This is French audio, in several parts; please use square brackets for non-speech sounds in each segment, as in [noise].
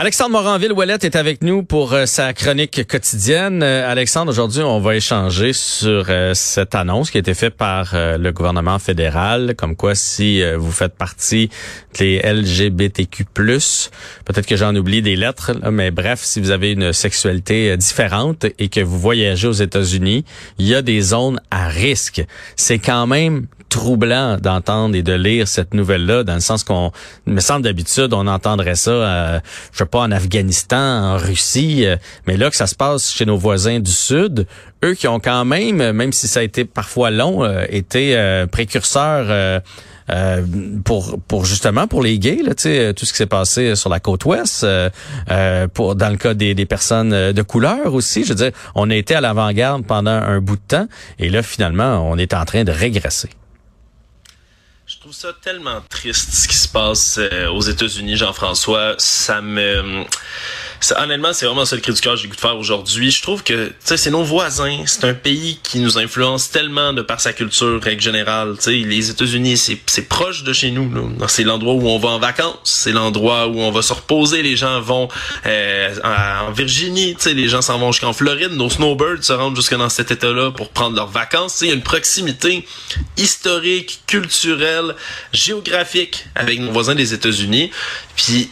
Alexandre Moranville-Ouellette est avec nous pour euh, sa chronique quotidienne. Euh, Alexandre, aujourd'hui, on va échanger sur euh, cette annonce qui a été faite par le gouvernement fédéral, comme quoi si vous faites partie des LGBTQ+, peut-être que j'en oublie des lettres, mais bref, si vous avez une sexualité différente et que vous voyagez aux États-Unis, il y a des zones à risque. C'est quand même troublant d'entendre et de lire cette nouvelle-là, dans le sens qu'on, me semble d'habitude, on entendrait ça, euh, je sais pas, en Afghanistan, en Russie, euh, mais là que ça se passe chez nos voisins du Sud, eux qui ont quand même, même si ça a été parfois long, euh, été euh, précurseurs. pour pour justement pour les gays là, tout ce qui s'est passé sur la côte ouest pour dans le cas des, des personnes de couleur aussi je veux dire on a été à l'avant-garde pendant un bout de temps et là finalement on est en train de régresser trouve ça tellement triste ce qui se passe euh, aux États-Unis, Jean-François. Ça me honnêtement, c'est vraiment ça le cri du cœur que j'ai goût de faire aujourd'hui. Je trouve que c'est nos voisins. C'est un pays qui nous influence tellement de par sa culture, règle générale. sais, les États-Unis, c'est proche de chez nous. C'est l'endroit où on va en vacances. C'est l'endroit où on va se reposer. Les gens vont euh, en Virginie. sais, les gens s'en vont jusqu'en Floride. Nos snowbirds se rendent jusque dans cet état-là pour prendre leurs vacances. Y a une proximité historique, culturelle, géographique avec nos voisins des États-Unis. Puis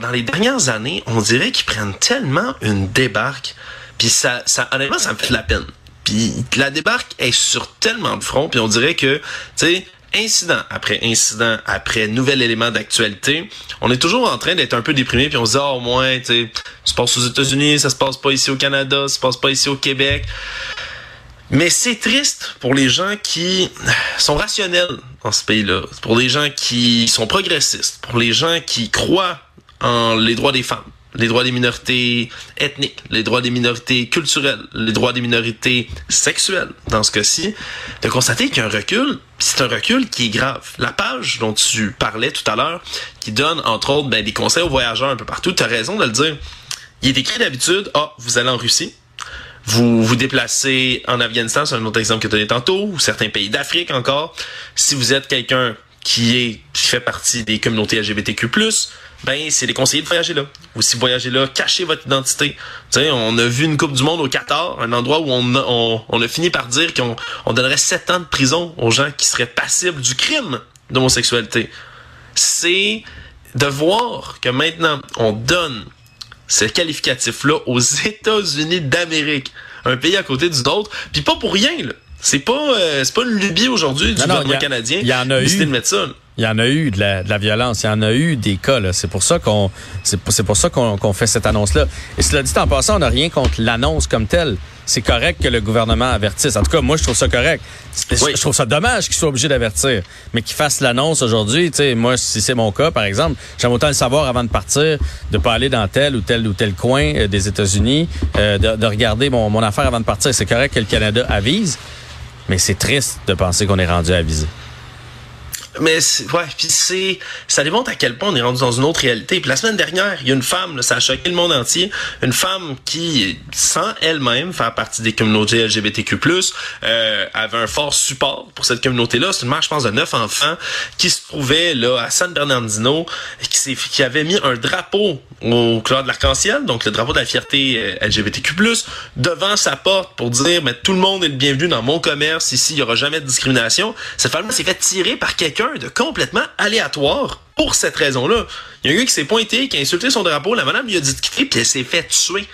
dans les dernières années, on dirait qu'ils prennent tellement une débarque, puis ça, honnêtement, ça me fait de la peine. Puis la débarque est sur tellement de fronts, puis on dirait que, tu sais, incident après incident après nouvel élément d'actualité, on est toujours en train d'être un peu déprimé puis on se dit oh, au moins tu sais ça se passe aux États-Unis, ça se passe pas ici au Canada, ça se passe pas ici au Québec. Mais c'est triste pour les gens qui sont rationnels dans ce pays-là, pour les gens qui sont progressistes, pour les gens qui croient en les droits des femmes, les droits des minorités ethniques, les droits des minorités culturelles, les droits des minorités sexuelles, dans ce cas-ci, de constater qu'il y a un recul, c'est un recul qui est grave. La page dont tu parlais tout à l'heure, qui donne, entre autres, ben, des conseils aux voyageurs un peu partout, tu as raison de le dire. Il est écrit d'habitude, ah, vous allez en Russie, vous vous déplacez en Afghanistan, c'est un autre exemple que tu donné tantôt, ou certains pays d'Afrique encore. Si vous êtes quelqu'un qui est qui fait partie des communautés LGBTQ+, ben c'est les conseillers de voyager là. Ou si vous voyagez là, cachez votre identité. Tu sais, on a vu une Coupe du Monde au Qatar, un endroit où on a, on, a fini par dire qu'on on donnerait sept ans de prison aux gens qui seraient passibles du crime d'homosexualité. C'est de voir que maintenant on donne ce qualificatif-là aux [laughs] États-Unis d'Amérique, un pays à côté du autre, puis pas pour rien là. C'est pas euh, c'est pas une lubie aujourd'hui du gouvernement canadien. Il y en a eu. De mettre ça, il y en a eu de la, de la violence, il y en a eu des cas. C'est pour ça qu'on c'est pour ça qu'on fait cette annonce-là. Et cela dit en passant, on n'a rien contre l'annonce comme telle. C'est correct que le gouvernement avertisse. En tout cas, moi, je trouve ça correct. Je trouve ça dommage qu'il soit obligé d'avertir, mais qu'il fasse l'annonce aujourd'hui. Tu sais, moi, si c'est mon cas, par exemple, j'aime autant le savoir avant de partir, de pas aller dans tel ou tel ou tel coin euh, des États-Unis, euh, de, de, regarder mon, mon affaire avant de partir. C'est correct que le Canada avise, mais c'est triste de penser qu'on est rendu avisé. Mais ouais, puis c'est ça démontre à quel point on est rendu dans une autre réalité. Puis la semaine dernière, il y a une femme, là, ça a choqué le monde entier, une femme qui sans elle-même faire partie des communautés LGBTQ+, euh, avait un fort support pour cette communauté-là. C'est une mère, je pense, de neuf enfants qui se trouvait là à San Bernardino, qui, qui avait mis un drapeau au couleur de l'arc-en-ciel, donc le drapeau de la fierté euh, LGBTQ+, devant sa porte pour dire, mais tout le monde est le bienvenu dans mon commerce, ici, il y aura jamais de discrimination. Cette femme s'est fait tirer par quelqu'un de complètement aléatoire pour cette raison-là. Il y a un gars qui s'est pointé, qui a insulté son drapeau, la madame lui a dit de quitter, puis elle s'est fait tuer.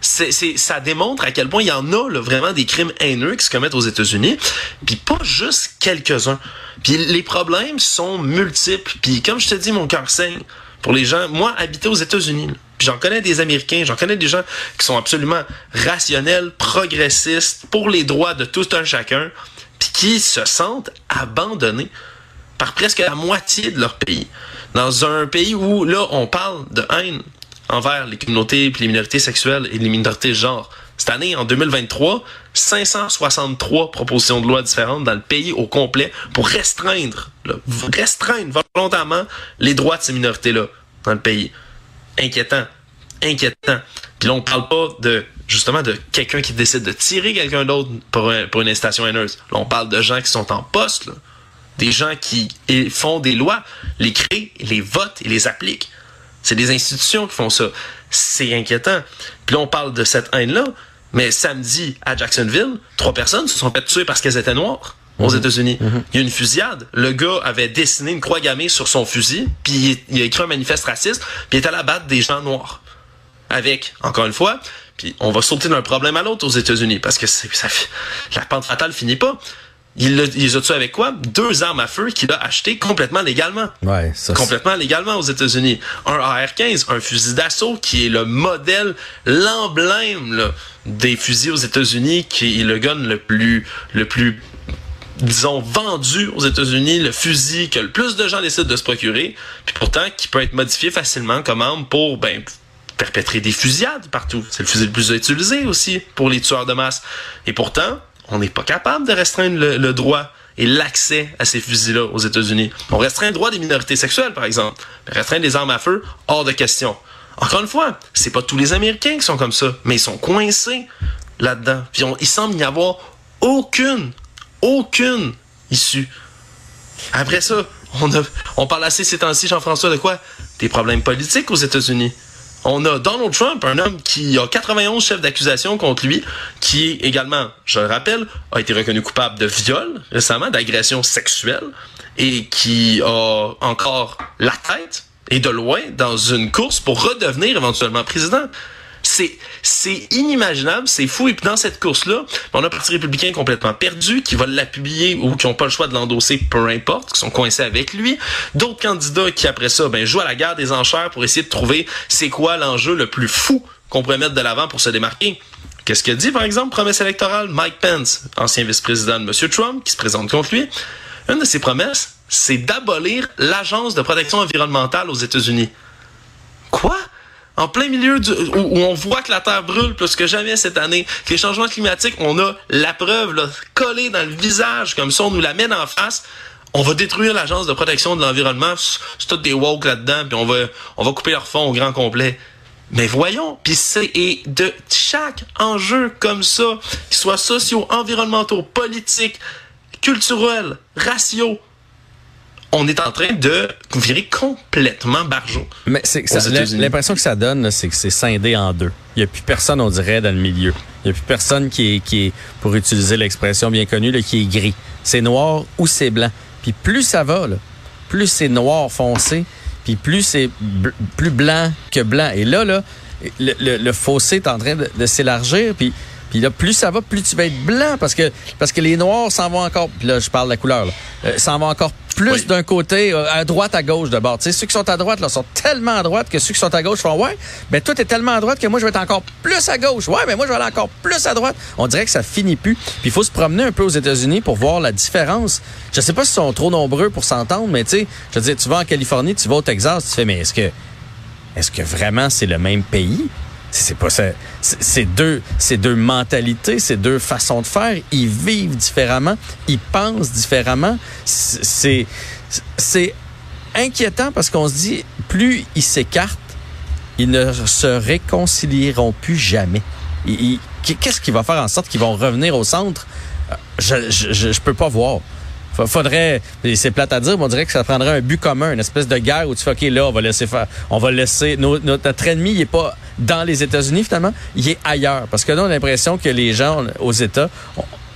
C'est, ça démontre à quel point il y en a là, vraiment des crimes haineux qui se commettent aux États-Unis, puis pas juste quelques-uns. Puis les problèmes sont multiples. Puis comme je te dis, mon cœur saigne pour les gens. Moi, habiter aux États-Unis, puis j'en connais des Américains, j'en connais des gens qui sont absolument rationnels, progressistes, pour les droits de tout un chacun, puis qui se sentent abandonnés par presque la moitié de leur pays. Dans un pays où, là, on parle de haine envers les communautés, les minorités sexuelles et les minorités de genre. Cette année, en 2023, 563 propositions de loi différentes dans le pays au complet pour restreindre, restreindre volontairement les droits de ces minorités-là dans le pays. Inquiétant. Inquiétant. Puis là, on parle pas de, justement, de quelqu'un qui décide de tirer quelqu'un d'autre pour, pour une incitation haineuse. Là, on parle de gens qui sont en poste, là. Des gens qui font des lois, les créent, les votent et les appliquent. C'est des institutions qui font ça. C'est inquiétant. Puis là, on parle de cette haine-là, mais samedi, à Jacksonville, trois personnes se sont fait tuer parce qu'elles étaient noires aux mhm. États-Unis. Mhm. Il y a une fusillade. Le gars avait dessiné une croix gammée sur son fusil, puis il a écrit un manifeste raciste, puis il est allé abattre des gens noirs. Avec, encore une fois, puis on va sauter d'un problème à l'autre aux États-Unis, parce que ça, la pente fatale finit pas. Il, les a tués avec quoi? Deux armes à feu qu'il a achetées complètement légalement. Ouais, ça, complètement légalement aux États-Unis. Un AR-15, un fusil d'assaut qui est le modèle, l'emblème des fusils aux États-Unis, qui est le gun le plus, le plus disons, vendu aux États-Unis, le fusil que le plus de gens décident de se procurer, puis pourtant qui peut être modifié facilement comme arme pour ben, perpétrer des fusillades partout. C'est le fusil le plus utilisé aussi pour les tueurs de masse. Et pourtant, on n'est pas capable de restreindre le, droit et l'accès à ces fusils-là aux États-Unis. On restreint le droit des minorités sexuelles, par exemple. restreindre les armes à feu, hors de question. Encore une fois, c'est pas tous les Américains qui sont comme ça, mais ils sont coincés là-dedans. Puis il semble n'y avoir aucune, aucune issue. Après ça, on, a, on parle assez ces temps-ci, Jean-François, de quoi? Des problèmes politiques aux États-Unis. On a Donald Trump, un homme qui a 91 chefs d'accusation contre lui, qui également, je le rappelle, a été reconnu coupable de viol récemment, d'agression sexuelle, et qui a encore la tête, et de loin, dans une course pour redevenir éventuellement président c'est inimaginable, c'est fou. Et puis dans cette course-là, on a un parti républicain complètement perdu, qui va la publier ou qui n'ont pas le choix de l'endosser, peu importe, qui sont coincés avec lui. D'autres candidats qui après ça, ben jouent à la guerre des enchères pour essayer de trouver c'est quoi l'enjeu le plus fou qu'on pourrait mettre de l'avant pour se démarquer. Qu'est-ce que dit, par exemple, promesse électorale? Mike Pence, ancien vice-président de M. Trump, qui se présente contre lui? Une de ses promesses, c'est d'abolir l'Agence de protection environnementale aux États-Unis. Quoi? En plein milieu du, où, on voit que la Terre brûle plus que jamais cette année, que les changements climatiques, on a la preuve là, collée dans le visage, comme ça on nous la met en face. On va détruire l'agence de protection de l'environnement, c'est tout des woke là-dedans, puis on va, on va couper leur fond au grand complet. Mais voyons, puis c'est et de chaque enjeu comme ça, qu'il soit sociaux, environnementaux, politiques, culturels, raciaux, on est en train de virer complètement barjot. Mais c'est l'impression que ça donne, c'est que c'est scindé en deux. Il n'y a plus personne, on dirait, dans le milieu. Il n'y a plus personne qui est, qui est pour utiliser l'expression bien connue, là, qui est gris. C'est noir ou c'est blanc. Puis plus ça va, là, plus c'est noir foncé, puis plus c'est plus blanc que blanc. Et là, là, le, fossé est en train de, de s'élargir, puis puis là, plus ça va, plus tu vas être blanc parce que parce que les noirs s'en vont encore. Puis là, je parle de la couleur. Euh, s'en vont encore plus d'un côté, euh, à droite, à gauche de bord. Tu sais, ceux qui sont à droite là sont tellement à droite que ceux qui sont à gauche font ouais. Mais toi, t'es tellement à droite que moi, je vais être encore plus à gauche. Ouais, mais moi, je vais aller encore plus à droite. On dirait que ça finit plus. Puis il faut se promener un peu aux États-Unis pour voir la différence. Je sais pas s'ils sont trop nombreux pour s'entendre, mais tu sais, je veux dire, tu vas en Californie, tu vas au Texas, tu fais mais est-ce que est-ce que vraiment c'est le même pays? C'est pas ça. C'est deux, c'est deux mentalités, c'est deux façons de faire. Ils vivent différemment, ils pensent différemment. C'est c'est inquiétant parce qu'on se dit, plus ils s'écartent, ils ne se réconcilieront plus jamais. Qu'est-ce qui va faire en sorte qu'ils vont revenir au centre? Je, je, je, peux pas voir faudrait, c'est plate à dire, mais on dirait que ça prendrait un but commun, une espèce de guerre où tu fais, OK, là, on va laisser faire, on va laisser, notre ennemi, il est pas dans les États-Unis, finalement, il est ailleurs. Parce que là, on a l'impression que les gens aux États,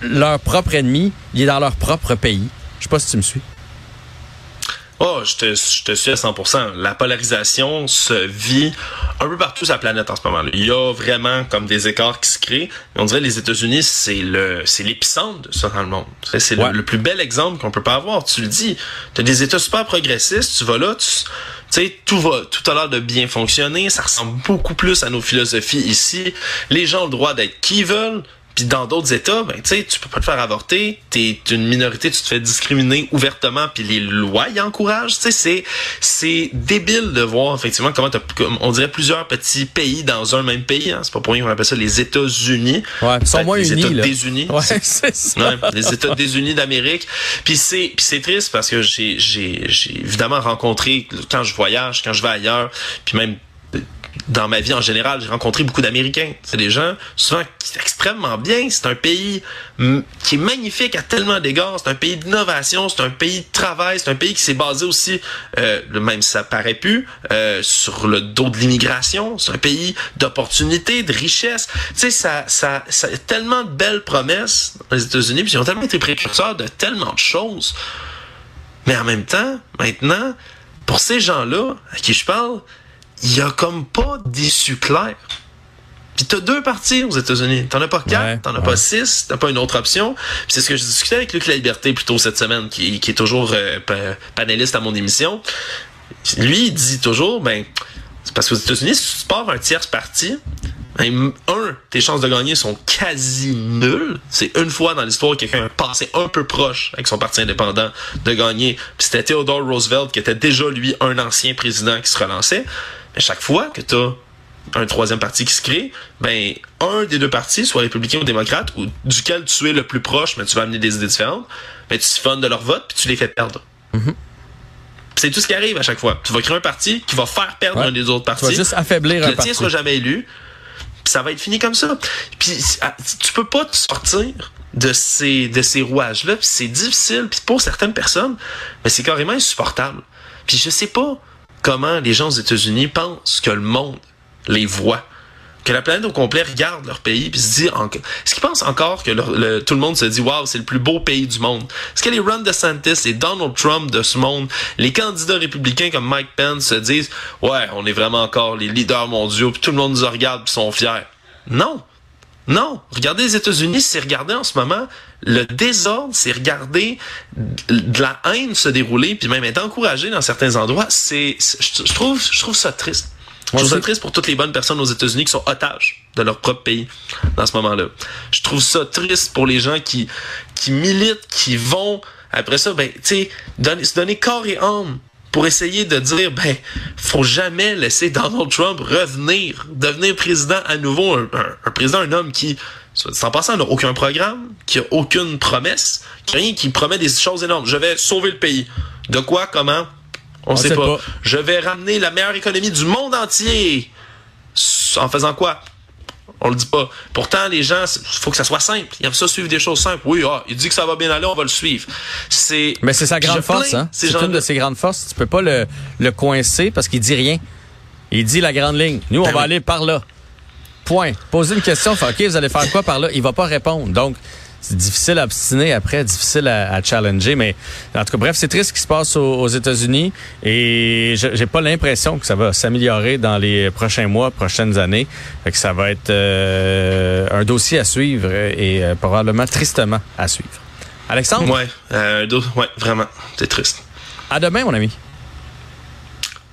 leur propre ennemi, il est dans leur propre pays. Je sais pas si tu me suis. Oh, je te, je te suis à 100%. La polarisation se vit un peu partout sur la planète en ce moment. -là. Il y a vraiment comme des écarts qui se créent. on dirait que les États-Unis, c'est le, c'est l'épicentre de ça dans le monde. C'est le, plus bel exemple qu'on peut pas avoir. Tu le dis. T'as des États super progressistes. Tu vas là, tu, sais, tout va, tout a l'air de bien fonctionner. Ça ressemble beaucoup plus à nos philosophies ici. Les gens ont le droit d'être qui veulent. Puis dans d'autres États, ben tu sais, tu peux pas te faire avorter, t'es une minorité, tu te fais discriminer ouvertement, puis les lois y encouragent. Tu sais, c'est c'est débile de voir effectivement comment on dirait plusieurs petits pays dans un même pays. Hein. C'est pas pour rien qu'on appelle ça les États-Unis. Ouais, ils sont moins les unis. États là. désunis. Ouais, [laughs] c'est ça. Ouais, les États désunis d'Amérique. Puis c'est puis c'est triste parce que j'ai j'ai j'ai évidemment rencontré quand je voyage, quand je vais ailleurs, puis même dans ma vie en général, j'ai rencontré beaucoup d'Américains. C'est des gens souvent qui sont extrêmement bien. C'est un pays qui est magnifique à tellement d'égards. C'est un pays d'innovation, c'est un pays de travail, c'est un pays qui s'est basé aussi, euh, même si ça paraît plus, euh, sur le dos de l'immigration. C'est un pays d'opportunités, de richesse. Tu sais, ça, ça, ça a tellement de belles promesses dans les États-Unis, puis ils ont tellement été précurseurs de tellement de choses. Mais en même temps, maintenant, pour ces gens-là à qui je parle, il y a comme pas d'issue claire. Puis t'as deux partis aux États-Unis. T'en as pas quatre, Ouais, t'en as ouais. pas six, t'as pas une autre option. Puis c'est ce que je discutais avec Luc La Liberté plus tôt cette semaine, qui, qui est toujours euh, pa- panéliste à mon émission. Lui, il dit toujours, ben, c'est parce qu'aux États-Unis, si tu pars un tierce parti, ben, un, tes chances de gagner sont quasi nulles. C'est une fois dans l'histoire que quelqu'un a passé un peu proche avec son parti indépendant de gagner. Puis c'était Theodore Roosevelt qui était déjà, lui, un ancien président qui se relançait. Mais chaque fois que tu as un troisième parti qui se crée, ben un des deux partis, soit républicain ou démocrate, ou duquel tu es le plus proche, mais tu vas amener des idées différentes, ben tu siphonnes de leur vote puis tu les fais perdre. Mm-hmm. C'est tout ce qui arrive à chaque fois. Tu vas créer un parti qui va faire perdre Ouais. un des autres Tu vas partis. juste affaiblir un le tien sera jamais élu. Puis ça va être fini comme ça. Puis ah, tu peux pas te sortir de ces de ces rouages là. C'est difficile. Puis pour certaines personnes, mais c'est carrément insupportable. Puis je sais pas comment les gens aux États-Unis pensent que le monde les voit. Que la planète au complet regarde leur pays puis se dit en- est-ce qu'ils pensent encore que tout le monde se dit waouh c'est le plus beau pays du monde? Est-ce que les Ron DeSantis et Donald Trump de ce monde les candidats républicains comme Mike Pence se disent ouais on est vraiment encore les leaders mondiaux puis tout le monde nous regarde puis sont fiers? Non. Non, regardez les États-Unis, c'est regarder en ce moment le désordre, c'est regarder de la haine se dérouler, puis même être encouragé dans certains endroits. C'est, je trouve, je trouve ça triste. Je trouve ça triste pour toutes les bonnes personnes aux États-Unis qui sont otages de leur propre pays dans ce moment-là. Je trouve ça triste pour les gens qui qui militent, qui vont après ça, ben, tu sais, donner, se donner corps et âme pour essayer de dire, ben, faut jamais laisser Donald Trump revenir, devenir président à nouveau, un, un- un président, un homme qui, en passant, n'a aucun programme, qui a aucune promesse, qui a rien, qui promet des choses énormes. Je vais sauver le pays. De quoi, comment? On, sait, sait pas. pas. Je vais ramener la meilleure économie du monde entier. En faisant quoi? On le dit pas. Pourtant, les gens, il faut que ça soit simple. Ils aiment ça suivre des choses simples. Oui, ah, il dit que ça va bien aller, on va le suivre. C'est. Mais c'est sa grande force, hein. ces C'est une de ses grandes forces. Tu peux pas le, le coincer parce qu'il dit rien. Il dit la grande ligne. Nous, on Ben va aller par là. Point. Poser une question, OK, vous allez faire quoi par là? Il va pas répondre. Donc, c'est difficile à obstiner après, difficile à, à challenger. Mais en tout cas, bref, c'est triste ce qui se passe aux, aux États-Unis et je- j'ai pas l'impression que ça va s'améliorer dans les prochains mois, prochaines années. Fait que ça va être euh, un dossier à suivre et euh, probablement tristement à suivre. Alexandre, Ouais, euh, ouais, vraiment. C'est triste. à demain, mon ami.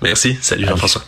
Merci. Salut Jean-François.